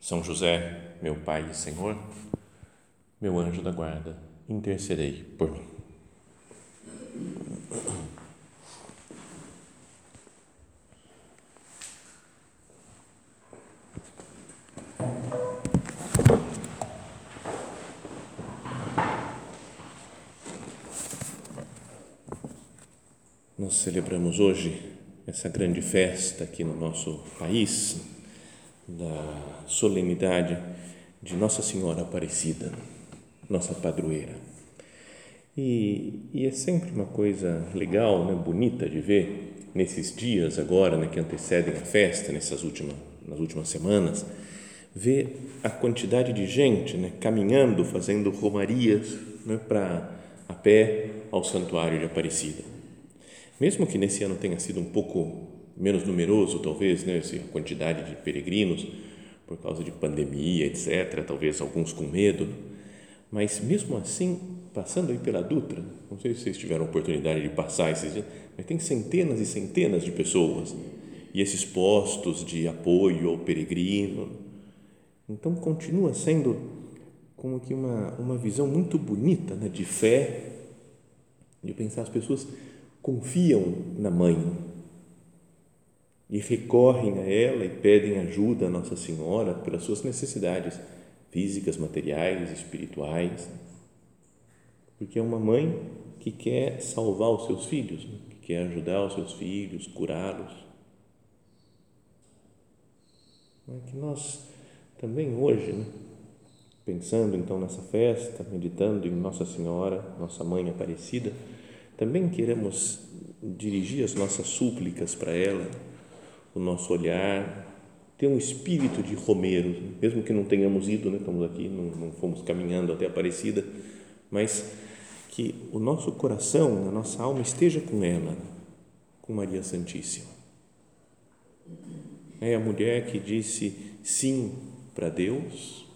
São José, meu Pai e Senhor, meu anjo da guarda, intercedei por mim. Nós celebramos hoje essa grande festa aqui no nosso país, da solenidade de Nossa Senhora Aparecida, nossa padroeira. E, e é sempre uma coisa legal, né, bonita de ver nesses dias agora, né, que antecedem a festa, nessas últimas, nas últimas semanas, ver a quantidade de gente né, caminhando, fazendo romarias né, para a pé ao Santuário de Aparecida. Mesmo que nesse ano tenha sido um pouco menos numeroso, talvez, né, a quantidade de peregrinos, por causa de pandemia, etc., talvez alguns com medo, mas mesmo assim, passando aí pela Dutra, não sei se vocês tiveram oportunidade de passar esses dias, mas tem centenas e centenas de pessoas e esses postos de apoio ao peregrino. Então, continua sendo como que uma, uma visão muito bonita né, de fé, de pensar as pessoas confiam na mãe, e recorrem a ela e pedem ajuda a Nossa Senhora pelas suas necessidades físicas, materiais, espirituais. Porque é uma mãe que quer salvar os seus filhos, né? que quer ajudar os seus filhos, curá-los. É que nós também hoje, né? pensando então nessa festa, meditando em Nossa Senhora, nossa mãe Aparecida, também queremos dirigir as nossas súplicas para ela o nosso olhar, ter um espírito de romeiro, mesmo que não tenhamos ido, né? estamos aqui, não, não fomos caminhando até Aparecida, mas que o nosso coração, a nossa alma esteja com ela, com Maria Santíssima. É a mulher que disse sim para Deus,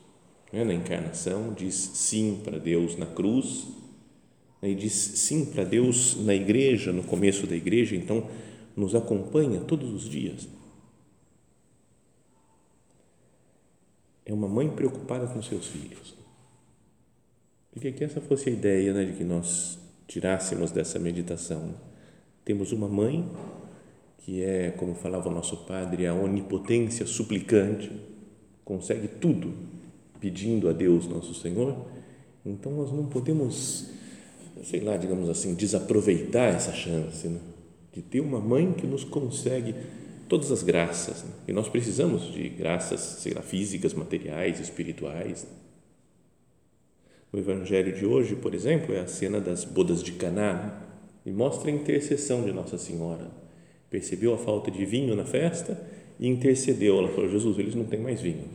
né? na encarnação, diz sim para Deus na cruz, né? e diz sim para Deus na igreja, no começo da igreja, então nos acompanha todos os dias. É uma mãe preocupada com seus filhos. Queria que essa fosse a ideia né, de que nós tirássemos dessa meditação. Temos uma mãe que é, como falava o nosso padre, a onipotência suplicante, consegue tudo pedindo a Deus nosso Senhor. Então nós não podemos, sei lá, digamos assim, desaproveitar essa chance. Né? De ter uma mãe que nos consegue todas as graças. Né? E nós precisamos de graças, sei lá, físicas, materiais, espirituais. O Evangelho de hoje, por exemplo, é a cena das bodas de Caná né? e mostra a intercessão de Nossa Senhora. Percebeu a falta de vinho na festa e intercedeu. Ela falou: Jesus, eles não têm mais vinho.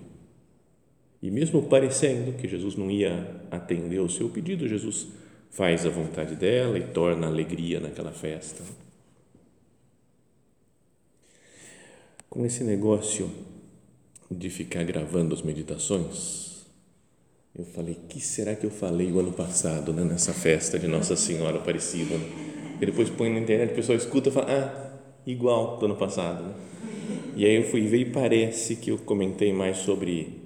E mesmo parecendo que Jesus não ia atender o seu pedido, Jesus faz a vontade dela e torna alegria naquela festa. Com esse negócio de ficar gravando as meditações, eu falei, que será que eu falei o ano passado, né, nessa festa de Nossa Senhora Aparecida? E depois põe na internet, o pessoal escuta e fala, ah, igual do ano passado. Né? E aí eu fui ver e parece que eu comentei mais sobre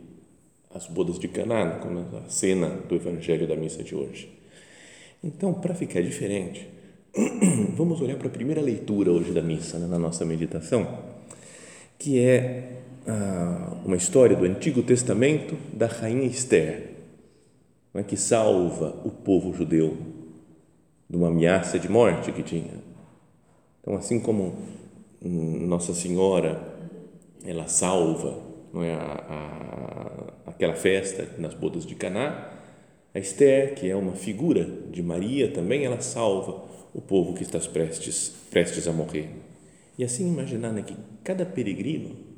as bodas de Caná, como a cena do Evangelho da missa de hoje. Então, para ficar diferente, vamos olhar para a primeira leitura hoje da missa, né, na nossa meditação que é ah, uma história do Antigo Testamento da rainha Esther, é, que salva o povo judeu de uma ameaça de morte que tinha. Então, assim como Nossa Senhora, ela salva não é, a, a, aquela festa nas bodas de Caná, a Esther, que é uma figura de Maria, também ela salva o povo que está prestes, prestes a morrer. E assim imaginar né, que cada peregrino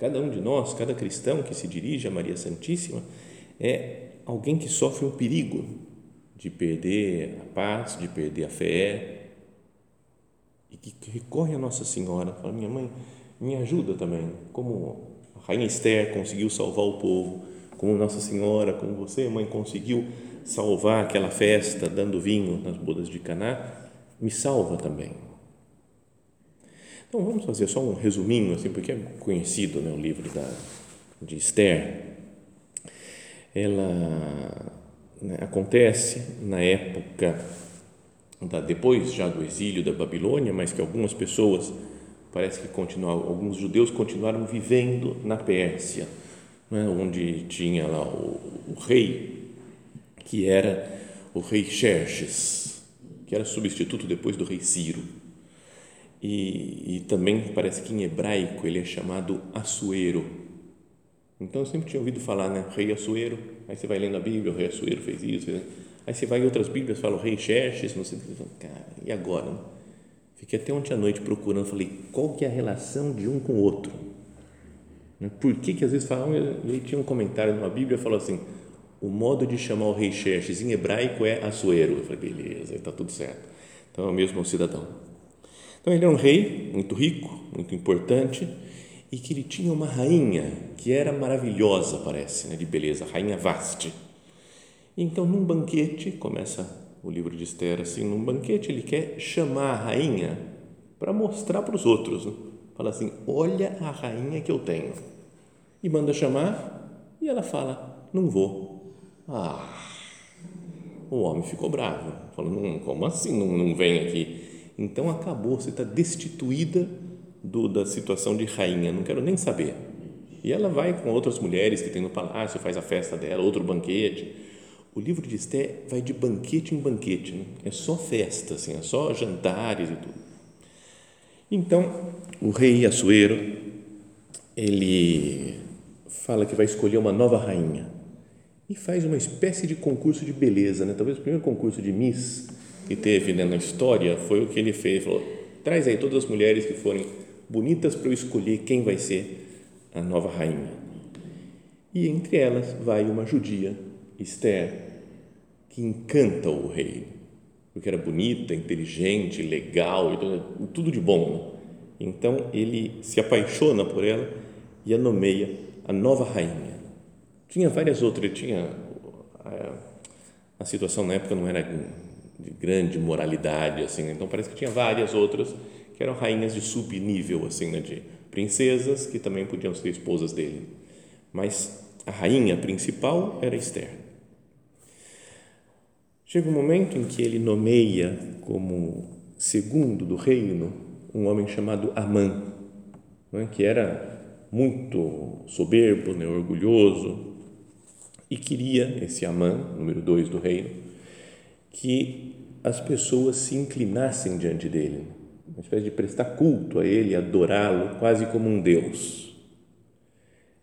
Cada um de nós, cada cristão que se dirige a Maria Santíssima é alguém que sofre um perigo de perder a paz, de perder a fé e que recorre a Nossa Senhora, fala: "Minha mãe, me ajuda também, como a rainha Esther conseguiu salvar o povo, como Nossa Senhora, como você, mãe, conseguiu salvar aquela festa dando vinho nas bodas de Caná, me salva também. Então vamos fazer só um resuminho, assim, porque é conhecido né, o livro da, de Esther. Ela né, acontece na época da, depois já do exílio da Babilônia, mas que algumas pessoas parece que continuaram, alguns judeus continuaram vivendo na Pérsia, né, onde tinha lá o, o rei que era o rei Xerxes, que era substituto depois do rei Ciro. E, e, também parece que em hebraico ele é chamado Assuero. Então eu sempre tinha ouvido falar, né, rei Assuero. Aí você vai lendo a Bíblia, o rei Assuero fez isso. Fez... Aí você vai em outras Bíblias, fala o rei Xerxes, não sei, cara, e agora? Fiquei até ontem à noite procurando, falei, qual que é a relação de um com o outro? Né, por que que às vezes falam, e aí tinha um comentário numa Bíblia, falou assim, o modo de chamar o rei Xerxes em hebraico é Assuero. Eu falei, beleza, está tudo certo. Então é o mesmo cidadão. Então ele é um rei muito rico, muito importante e que ele tinha uma rainha que era maravilhosa, parece, né, de beleza, rainha Vaste. Então, num banquete, começa o livro de Esther assim, num banquete ele quer chamar a rainha para mostrar para os outros. Né? Fala assim, olha a rainha que eu tenho. E manda chamar e ela fala, não vou ah, o homem ficou bravo, falou, não, como assim não, não vem aqui? Então acabou, você está destituída do, da situação de rainha, não quero nem saber. E ela vai com outras mulheres que tem no palácio, faz a festa dela, outro banquete. O livro de Esté vai de banquete em banquete, né? é só festa, assim, é só jantares e tudo. Então, o rei Assuero, ele fala que vai escolher uma nova rainha e faz uma espécie de concurso de beleza, né? Talvez o primeiro concurso de Miss que teve né, na história foi o que ele fez. Falou: traz aí todas as mulheres que forem bonitas para eu escolher quem vai ser a nova rainha. E entre elas vai uma judia, Esther, que encanta o rei, porque era bonita, inteligente, legal, tudo de bom. Né? Então ele se apaixona por ela e a nomeia a nova rainha. Tinha várias outras, tinha a, a situação na época não era de grande moralidade assim, então parece que tinha várias outras que eram rainhas de subnível assim, né, de princesas que também podiam ser esposas dele. Mas a rainha principal era Esther. Chega um momento em que ele nomeia como segundo do reino um homem chamado Amã, é? que era muito soberbo, né, orgulhoso, e queria, esse Amã, número dois do reino, que as pessoas se inclinassem diante dele, uma espécie de prestar culto a ele, adorá-lo quase como um Deus.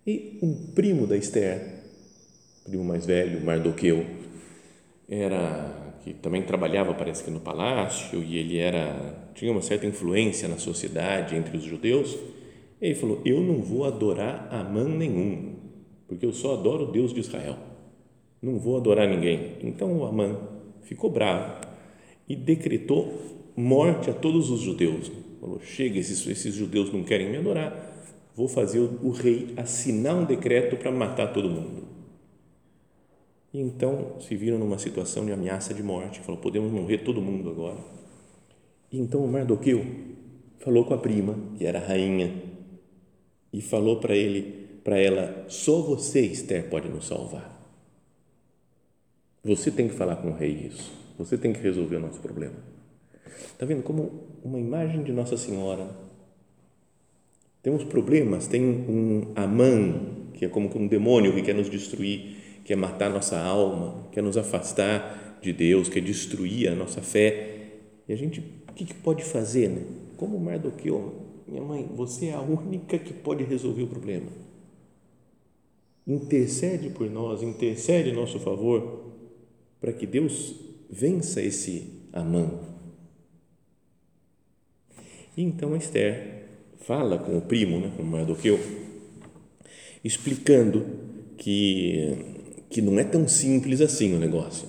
E um primo da Esther, primo mais velho, Mardoqueu, era que também trabalhava, parece que no palácio, e ele era tinha uma certa influência na sociedade entre os judeus. Ele falou: Eu não vou adorar Amã nenhum, porque eu só adoro o Deus de Israel. Não vou adorar ninguém. Então o Amã ficou bravo e decretou morte a todos os judeus. Falou: chega, esses, esses judeus não querem me adorar, vou fazer o, o rei assinar um decreto para matar todo mundo. E então se viram numa situação de ameaça de morte. Falou: podemos morrer todo mundo agora. E então o Mardoqueu falou com a prima, que era rainha, e falou para ele para ela: só você, Esther, pode nos salvar. Você tem que falar com o rei isso. Você tem que resolver o nosso problema. Está vendo como uma imagem de Nossa Senhora? Temos problemas, tem um Amã, que é como um demônio que quer nos destruir, quer matar nossa alma, quer nos afastar de Deus, quer destruir a nossa fé. E a gente, o que, que pode fazer? Né? Como Mardoqueu, minha mãe, você é a única que pode resolver o problema intercede por nós, intercede em nosso favor, para que Deus vença esse Amã. E então Esther fala com o primo, né, com Mardoqueu, explicando que, que não é tão simples assim o negócio,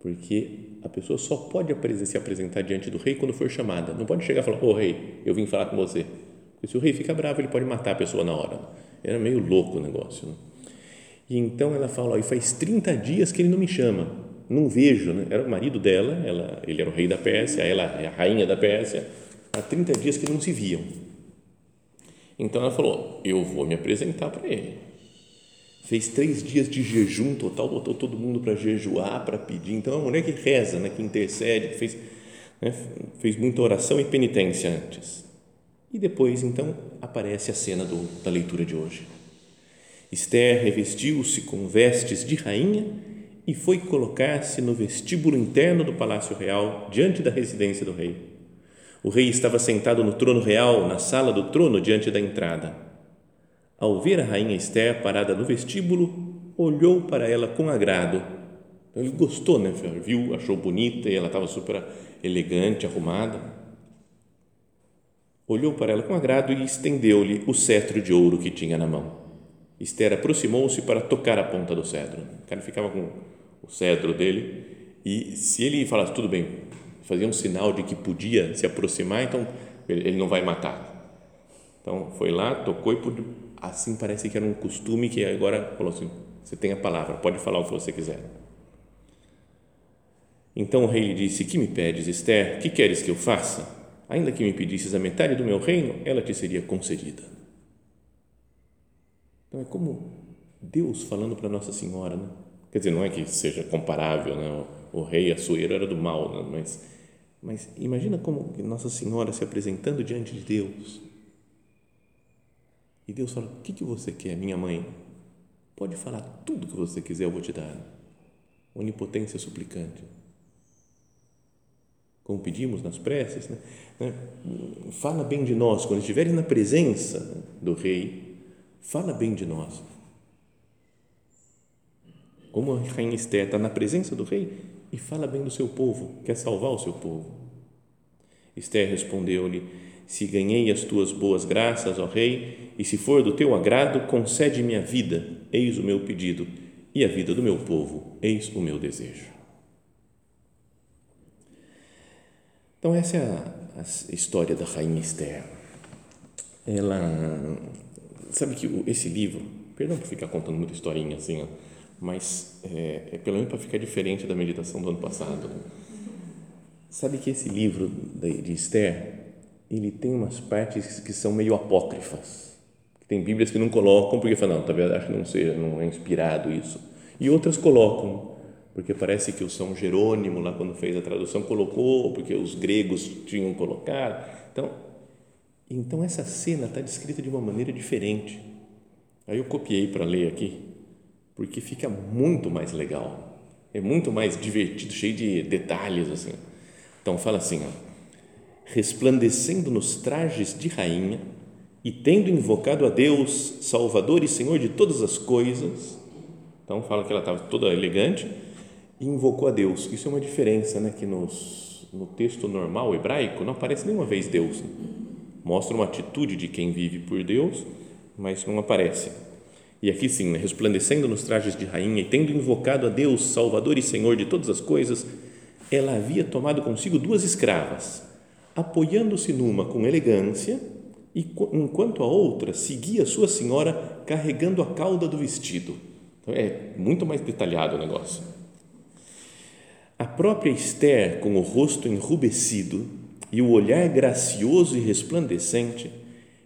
porque a pessoa só pode se apresentar diante do rei quando for chamada, não pode chegar e falar: Ô oh, rei, eu vim falar com você. Porque se o rei fica bravo, ele pode matar a pessoa na hora. Era meio louco o negócio. Né? E então ela fala: e faz 30 dias que ele não me chama, não vejo. Né? Era o marido dela, ela, ele era o rei da Pérsia, ela é a rainha da Pérsia. Há 30 dias que não se viam. Então ela falou: eu vou me apresentar para ele. Fez três dias de jejum total, botou todo mundo para jejuar, para pedir. Então é uma mulher que reza, né, que intercede, que fez, né, fez muita oração e penitência antes. E depois, então, aparece a cena do, da leitura de hoje Esther revestiu-se com vestes de rainha e foi colocar-se no vestíbulo interno do palácio real, diante da residência do rei. O rei estava sentado no trono real, na sala do trono, diante da entrada. Ao ver a rainha Esther parada no vestíbulo, olhou para ela com agrado. Ele gostou, né? Viu, achou bonita e ela estava super elegante, arrumada. Olhou para ela com agrado e estendeu-lhe o cetro de ouro que tinha na mão. Esther aproximou-se para tocar a ponta do cedro. O cara ficava com o cedro dele e se ele falasse tudo bem, fazia um sinal de que podia se aproximar, então ele não vai matar. Então foi lá, tocou e assim parece que era um costume que agora falou assim: você tem a palavra, pode falar o que você quiser. Então o rei lhe disse: Que me pedes, Esther? Que queres que eu faça? Ainda que me pedisses a metade do meu reino, ela te seria concedida. Então é como Deus falando para Nossa Senhora, né? quer dizer, não é que seja comparável, né? o, rei Assuero era do mal, né? mas, mas imagina como Nossa Senhora se apresentando diante de Deus e Deus fala, o que, que você quer, minha mãe? Pode falar tudo que você quiser, eu vou te dar. Onipotência suplicante. Como pedimos nas preces, né? fala bem de nós, quando estiveres na presença do Rei, fala bem de nós. Como a rainha Esther está na presença do rei e fala bem do seu povo, quer salvar o seu povo. Esther respondeu-lhe: Se ganhei as tuas boas graças, ó rei, e se for do teu agrado, concede-me a vida, eis o meu pedido, e a vida do meu povo, eis o meu desejo. Então, essa é a, a história da rainha Esther. Ela sabe que esse livro, perdão por ficar contando muita historinha assim, ó, mas é, é pelo menos para ficar diferente da meditação do ano passado. Né? Sabe que esse livro de Esther, ele tem umas partes que são meio apócrifas. Tem Bíblias que não colocam porque falam, não, talvez acho que não seja, não é inspirado isso. E outras colocam, porque parece que o São Jerônimo lá quando fez a tradução colocou, porque os gregos tinham colocado. Então, então essa cena está descrita de uma maneira diferente. Aí eu copiei para ler aqui, porque fica muito mais legal, é muito mais divertido, cheio de detalhes assim. Então fala assim, ó, resplandecendo nos trajes de rainha e tendo invocado a Deus, Salvador e Senhor de todas as coisas. Então fala que ela estava toda elegante e invocou a Deus. Isso é uma diferença, né, que nos, no texto normal hebraico não aparece nenhuma vez Deus. Né? Mostra uma atitude de quem vive por Deus, mas não aparece. E aqui sim, né, resplandecendo nos trajes de rainha e tendo invocado a Deus, Salvador e Senhor de todas as coisas, ela havia tomado consigo duas escravas, apoiando-se numa com elegância, e enquanto a outra seguia sua senhora carregando a cauda do vestido. Então, é muito mais detalhado o negócio. A própria Esther, com o rosto enrubescido, e o olhar gracioso e resplandecente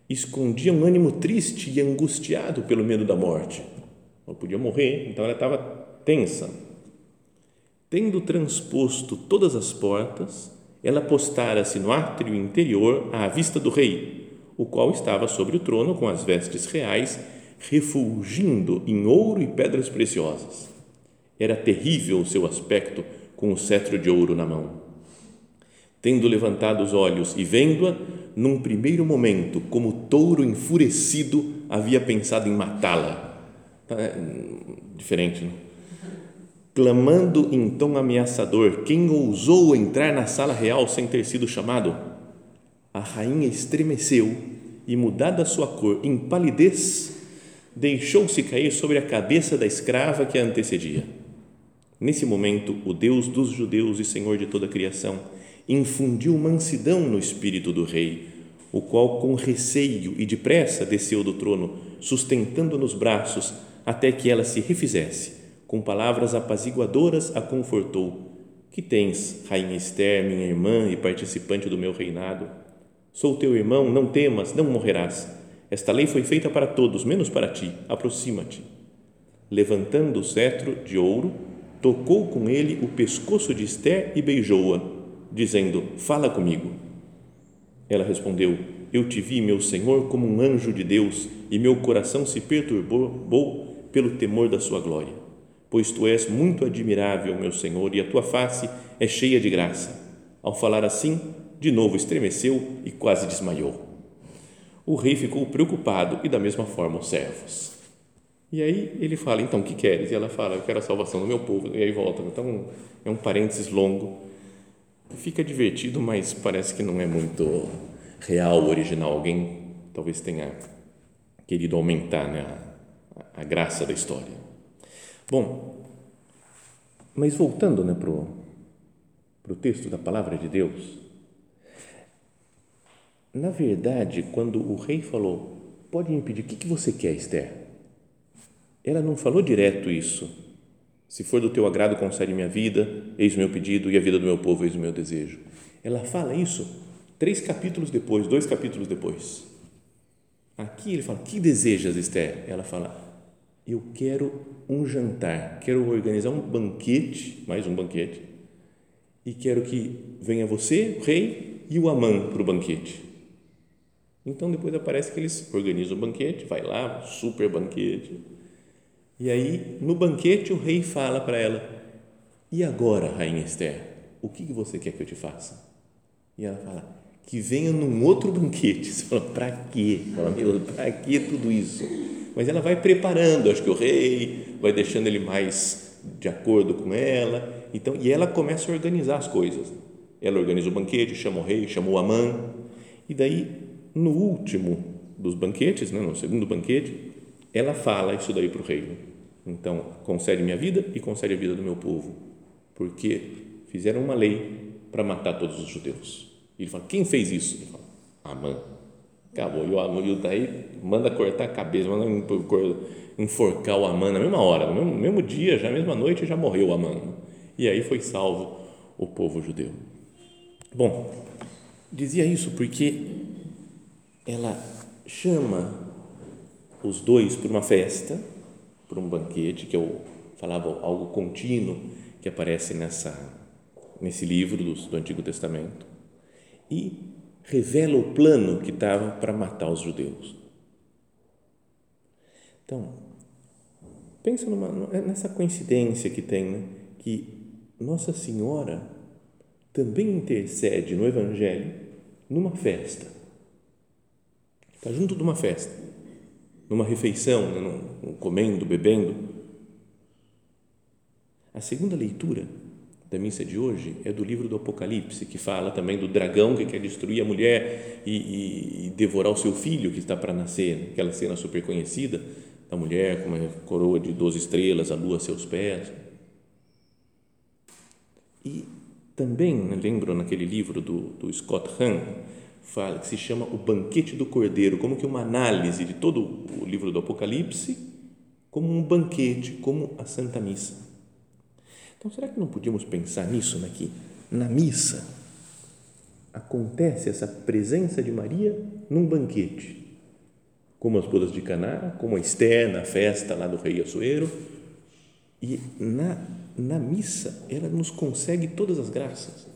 escondia um ânimo triste e angustiado pelo medo da morte. Ela podia morrer, então ela estava tensa. Tendo transposto todas as portas, ela postara-se no átrio interior à vista do rei, o qual estava sobre o trono com as vestes reais, refulgindo em ouro e pedras preciosas. Era terrível o seu aspecto com o cetro de ouro na mão tendo levantado os olhos e vendo-a, num primeiro momento, como touro enfurecido, havia pensado em matá-la. Tá, é, diferente, não? Clamando em tom ameaçador, quem ousou entrar na sala real sem ter sido chamado? A rainha estremeceu e, mudada sua cor em palidez, deixou-se cair sobre a cabeça da escrava que a antecedia. Nesse momento, o Deus dos judeus e Senhor de toda a criação infundiu mansidão no espírito do rei, o qual, com receio e depressa, desceu do trono, sustentando nos braços até que ela se refizesse. Com palavras apaziguadoras a confortou. Que tens, rainha Esther, minha irmã e participante do meu reinado? Sou teu irmão, não temas, não morrerás. Esta lei foi feita para todos, menos para ti. Aproxima-te. Levantando o cetro de ouro, tocou com ele o pescoço de Esther e beijou-a, dizendo: Fala comigo. Ela respondeu: Eu te vi, meu Senhor, como um anjo de Deus, e meu coração se perturbou pelo temor da sua glória. Pois tu és muito admirável, meu Senhor, e a tua face é cheia de graça. Ao falar assim, de novo estremeceu e quase desmaiou. O rei ficou preocupado e, da mesma forma, os servos. E aí ele fala: Então, o que queres? E ela fala: Eu quero a salvação do meu povo. E aí volta. Então, é um parênteses longo. Fica divertido, mas parece que não é muito real, original. Alguém talvez tenha querido aumentar né, a, a graça da história. Bom, mas voltando né, para o texto da palavra de Deus, na verdade, quando o rei falou, pode me pedir, o que, que você quer, Esther? Ela não falou direto isso. Se for do teu agrado, concede minha vida, eis o meu pedido, e a vida do meu povo, eis o meu desejo. Ela fala isso três capítulos depois, dois capítulos depois. Aqui ele fala, que desejas, Esther? Ela fala, eu quero um jantar, quero organizar um banquete, mais um banquete, e quero que venha você, o rei, e o Amã para o banquete. Então depois aparece que eles organizam o banquete, vai lá, super banquete. E aí, no banquete, o rei fala para ela: E agora, rainha Esther, o que você quer que eu te faça? E ela fala: Que venha num outro banquete. Você fala: Para quê? Fala, meu, para que tudo isso? Mas ela vai preparando, acho que o rei vai deixando ele mais de acordo com ela. Então, e ela começa a organizar as coisas. Ela organiza o banquete, chama o rei, chama o Amã. E daí no último dos banquetes, né, no segundo banquete, ela fala isso daí para o rei. Então, concede minha vida e concede a vida do meu povo, porque fizeram uma lei para matar todos os judeus. E ele fala: quem fez isso? Ele fala: Amã. Acabou. E o Amã daí manda cortar a cabeça, manda enforcar o Amã na mesma hora, no mesmo, mesmo dia, já na mesma noite, já morreu o Amã. E aí foi salvo o povo judeu. Bom, dizia isso porque ela chama os dois para uma festa, para um banquete, que eu falava algo contínuo que aparece nessa nesse livro do, do Antigo Testamento e revela o plano que estava para matar os judeus. Então, pensa numa, nessa coincidência que tem, né? que Nossa Senhora também intercede no Evangelho numa festa Está junto de uma festa, numa refeição, né, comendo, bebendo. A segunda leitura da missa de hoje é do livro do Apocalipse, que fala também do dragão que quer destruir a mulher e, e, e devorar o seu filho que está para nascer, aquela cena super conhecida da mulher com uma coroa de 12 estrelas, a lua a seus pés. E também né, lembro naquele livro do, do Scott Hahn, fala, que se chama O Banquete do Cordeiro, como que uma análise de todo o livro do Apocalipse, como um banquete, como a Santa Missa. Então, será que não podíamos pensar nisso aqui? Na missa acontece essa presença de Maria num banquete, como as bodas de Caná, como a Esther na festa lá do rei Assuero, e na, na missa ela nos consegue todas as graças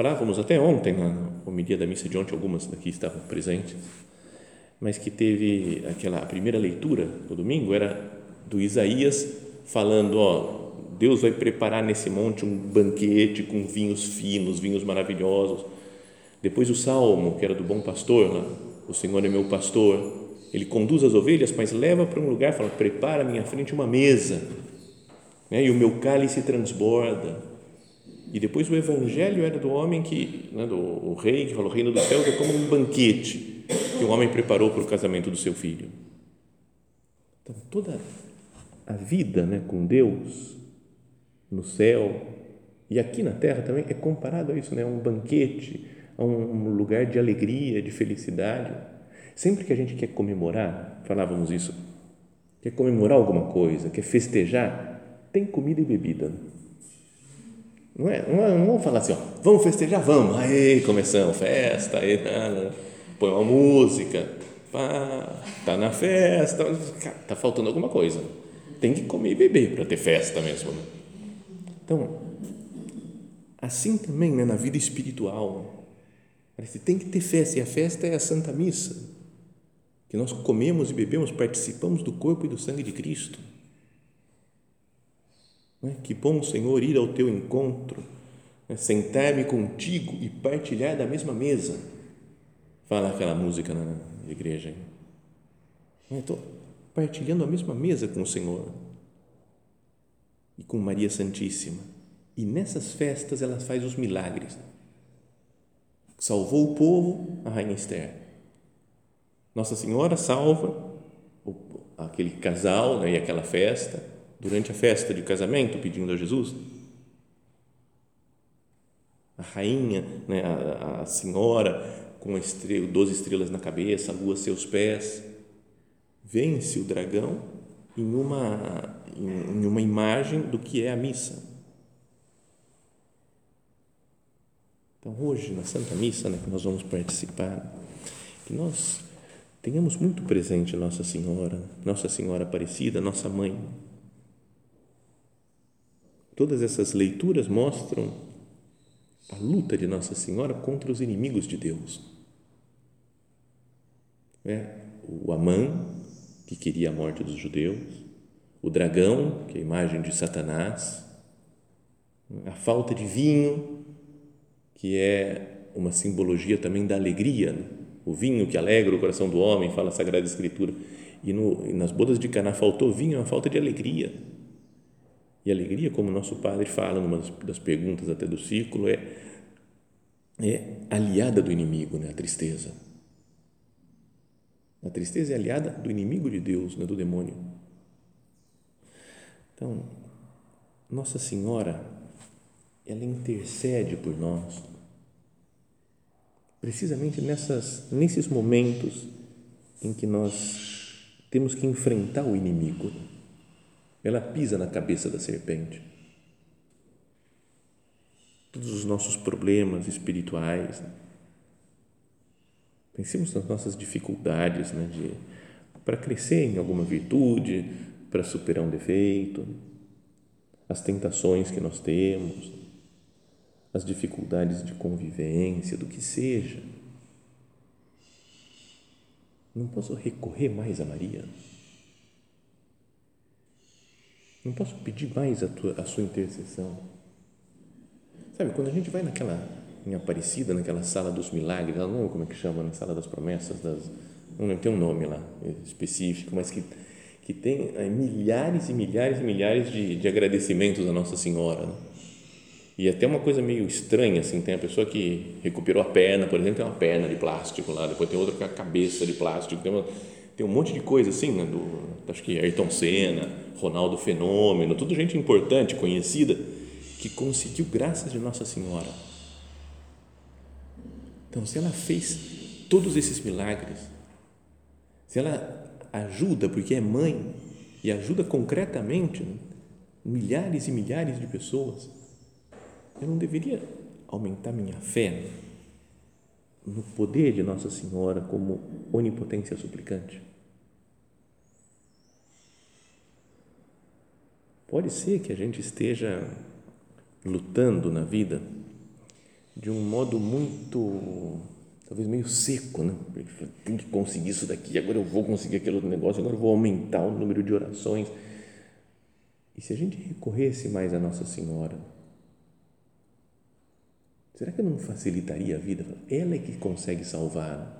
Falávamos até ontem, na homilia da missa de ontem, algumas daqui estavam presentes, mas que teve aquela primeira leitura do domingo, era do Isaías falando, ó, Deus vai preparar nesse monte um banquete com vinhos finos, vinhos maravilhosos. Depois o salmo, que era do bom pastor, lá, o Senhor é meu pastor, ele conduz as ovelhas, mas leva para um lugar, fala, prepara à minha frente uma mesa, né? e o meu cálice transborda e depois o evangelho era do homem que, né, do o rei que falou, o reino dos céus é como um banquete. que o homem preparou para o casamento do seu filho. Então, toda a vida né, com Deus no céu e aqui na terra também é comparado a isso, né, a um banquete, a um lugar de alegria, de felicidade. Sempre que a gente quer comemorar, falávamos isso, quer comemorar alguma coisa, quer festejar, tem comida e bebida. Não é, não, é, não vamos falar assim, ó, vamos festejar, vamos, aí começamos, festa, aí, põe uma música, pá, tá na festa, tá faltando alguma coisa. Tem que comer e beber para ter festa mesmo. Né? Então, assim também né, na vida espiritual, tem que ter festa, e a festa é a Santa Missa, que nós comemos e bebemos, participamos do corpo e do sangue de Cristo. Né? Que bom, Senhor, ir ao teu encontro, né? sentar-me contigo e partilhar da mesma mesa. Fala aquela música na igreja. Estou partilhando a mesma mesa com o Senhor e com Maria Santíssima. E nessas festas ela faz os milagres. Salvou o povo, a rainha Esther. Nossa Senhora salva aquele casal né, e aquela festa durante a festa de casamento, pedindo a Jesus. A rainha, né, a, a senhora com estrela, 12 estrelas na cabeça, a lua a seus pés, vence o dragão em uma, em uma imagem do que é a missa. Então, hoje, na Santa Missa, né, que nós vamos participar, que nós tenhamos muito presente Nossa Senhora, Nossa Senhora Aparecida, nossa mãe, Todas essas leituras mostram a luta de Nossa Senhora contra os inimigos de Deus. É, o Amã, que queria a morte dos judeus, o dragão, que é a imagem de Satanás, a falta de vinho, que é uma simbologia também da alegria, né? o vinho que alegra o coração do homem, fala a Sagrada Escritura. E, no, nas bodas de Caná faltou vinho, é uma falta de alegria e alegria, como nosso padre fala numa das perguntas até do círculo, é, é aliada do inimigo, né? a tristeza. A tristeza é aliada do inimigo de Deus, né? do demônio. Então, Nossa Senhora, ela intercede por nós, precisamente nessas, nesses momentos em que nós temos que enfrentar o inimigo ela pisa na cabeça da serpente. Todos os nossos problemas espirituais. Né? Pensemos nas nossas dificuldades né, de, para crescer em alguma virtude, para superar um defeito, as tentações que nós temos, as dificuldades de convivência, do que seja. Não posso recorrer mais a Maria. Não posso pedir mais a, tua, a sua intercessão. Sabe, quando a gente vai naquela, em Aparecida, naquela sala dos milagres, não lembro como é que chama, na sala das promessas, das, não lembro, tem um nome lá específico, mas que, que tem é, milhares e milhares e milhares de, de agradecimentos à Nossa Senhora. Né? E até uma coisa meio estranha, assim, tem a pessoa que recuperou a perna, por exemplo, tem uma perna de plástico lá, depois tem outra com a cabeça de plástico, tem, uma, tem um monte de coisa assim, né, do, acho que Ayrton Senna, Ronaldo Fenômeno, tudo gente importante, conhecida, que conseguiu graças de Nossa Senhora. Então, se ela fez todos esses milagres, se ela ajuda, porque é mãe, e ajuda concretamente né, milhares e milhares de pessoas, eu não deveria aumentar minha fé no poder de Nossa Senhora como onipotência suplicante? Pode ser que a gente esteja lutando na vida de um modo muito, talvez meio seco, né? Tem que conseguir isso daqui, agora eu vou conseguir aquele outro negócio, agora eu vou aumentar o número de orações. E se a gente recorresse mais a Nossa Senhora, será que não facilitaria a vida? Ela é que consegue salvar.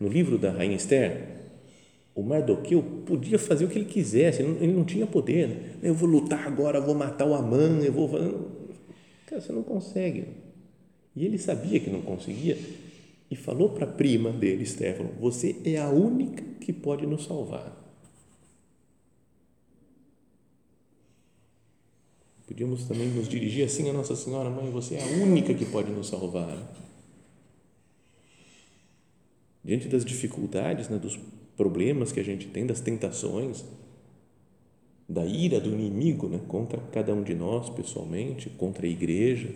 No livro da Rainha Esther, o Mardoqueu podia fazer o que ele quisesse, ele não tinha poder. Né? Eu vou lutar agora, vou matar o Amã, eu vou. Cara, você não consegue. E ele sabia que não conseguia, e falou para a prima dele, Stefano: Você é a única que pode nos salvar. Podíamos também nos dirigir assim a Nossa Senhora, Mãe, você é a única que pode nos salvar. Diante das dificuldades, né, dos problemas que a gente tem, das tentações, da ira do inimigo né, contra cada um de nós pessoalmente, contra a igreja.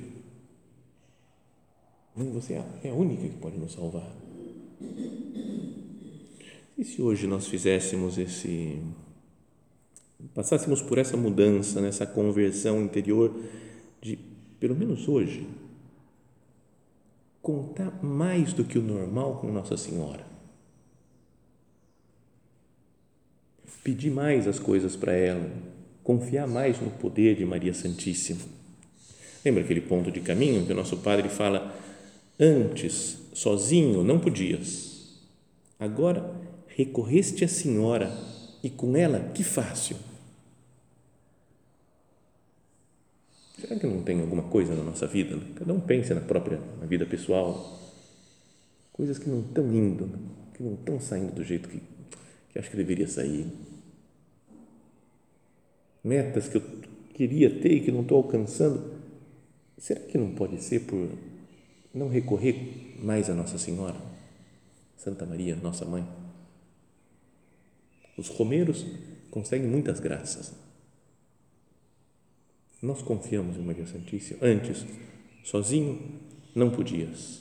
Você é a única que pode nos salvar. E se hoje nós fizéssemos esse passássemos por essa mudança, nessa conversão interior de, pelo menos hoje, contar mais do que o normal com Nossa Senhora. Pedir mais as coisas para ela, confiar mais no poder de Maria Santíssima. Lembra aquele ponto de caminho que o nosso padre fala: antes, sozinho, não podias, agora recorreste à Senhora e com ela, que fácil Será que não tem alguma coisa na nossa vida? Cada um pensa na própria na vida pessoal. Coisas que não estão indo, que não estão saindo do jeito que, que acho que deveria sair. Metas que eu queria ter e que não estou alcançando. Será que não pode ser por não recorrer mais a Nossa Senhora, Santa Maria, nossa mãe? Os romeiros conseguem muitas graças nós confiamos em Maria Santíssima. Antes, sozinho, não podias.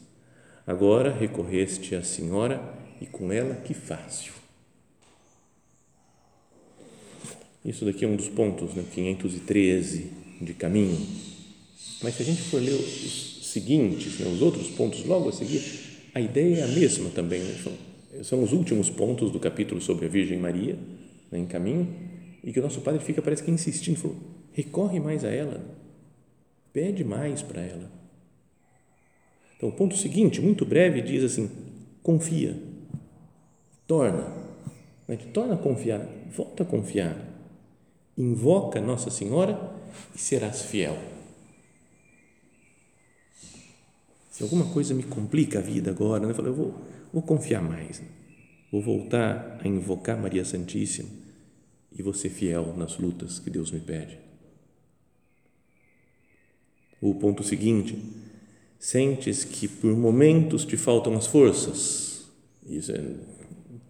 Agora recorreste à Senhora e com ela que fácil. Isso daqui é um dos pontos, né? 513 de caminho. Mas se a gente for ler os seguintes, né? os outros pontos logo a seguir, a ideia é a mesma também. Né? São, os últimos pontos do capítulo sobre a Virgem Maria, né? em caminho, e que o nosso padre fica, parece que insistindo, falou, recorre mais a ela, pede mais para ela. Então, o ponto seguinte, muito breve, diz assim: confia, torna, né? torna a confiar, volta a confiar, invoca Nossa Senhora e serás fiel. Se alguma coisa me complica a vida agora, né? eu, vou, vou confiar mais, né? vou voltar a invocar Maria Santíssima e vou ser fiel nas lutas que Deus me pede. O ponto seguinte, sentes que por momentos te faltam as forças. Isso é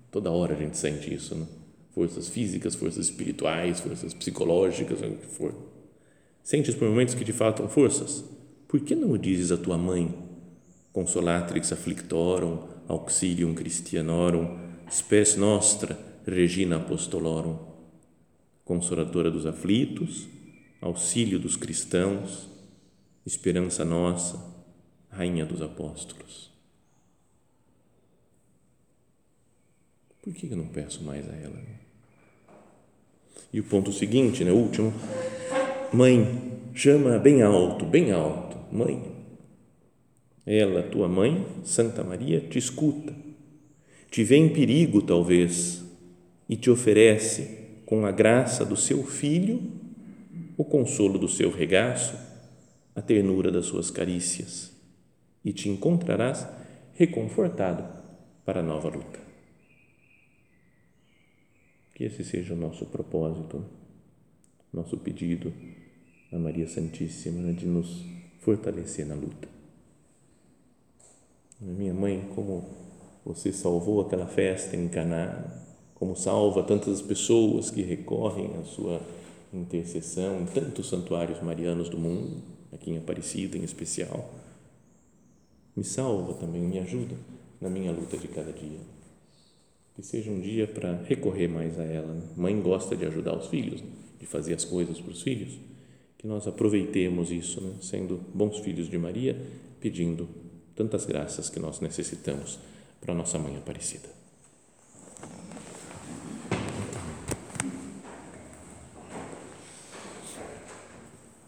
toda hora a gente sente isso, né? Forças físicas, forças espirituais, forças psicológicas, o que for. Sentes por momentos que te faltam forças? Por que não o dizes à tua mãe? Consolatrix afflictorum, auxilium Christianorum, spes nostra, regina apostolorum. Consoladora dos aflitos, auxílio dos cristãos, esperança nossa, Rainha dos Apóstolos. Por que eu não peço mais a ela? E o ponto seguinte, né, último, mãe, chama bem alto, bem alto, mãe. Ela, tua mãe, Santa Maria, te escuta, te vê em perigo, talvez, e te oferece, com a graça do seu filho, o consolo do seu regaço a ternura das suas carícias e te encontrarás reconfortado para a nova luta. Que esse seja o nosso propósito, nosso pedido a Maria Santíssima né, de nos fortalecer na luta. Minha mãe, como você salvou aquela festa em Caná, como salva tantas pessoas que recorrem à sua intercessão em tantos santuários marianos do mundo aqui em Aparecida em especial. Me salva também, me ajuda na minha luta de cada dia. Que seja um dia para recorrer mais a ela. Né? Mãe gosta de ajudar os filhos, de fazer as coisas para os filhos. Que nós aproveitemos isso, né? sendo bons filhos de Maria, pedindo tantas graças que nós necessitamos para nossa mãe Aparecida.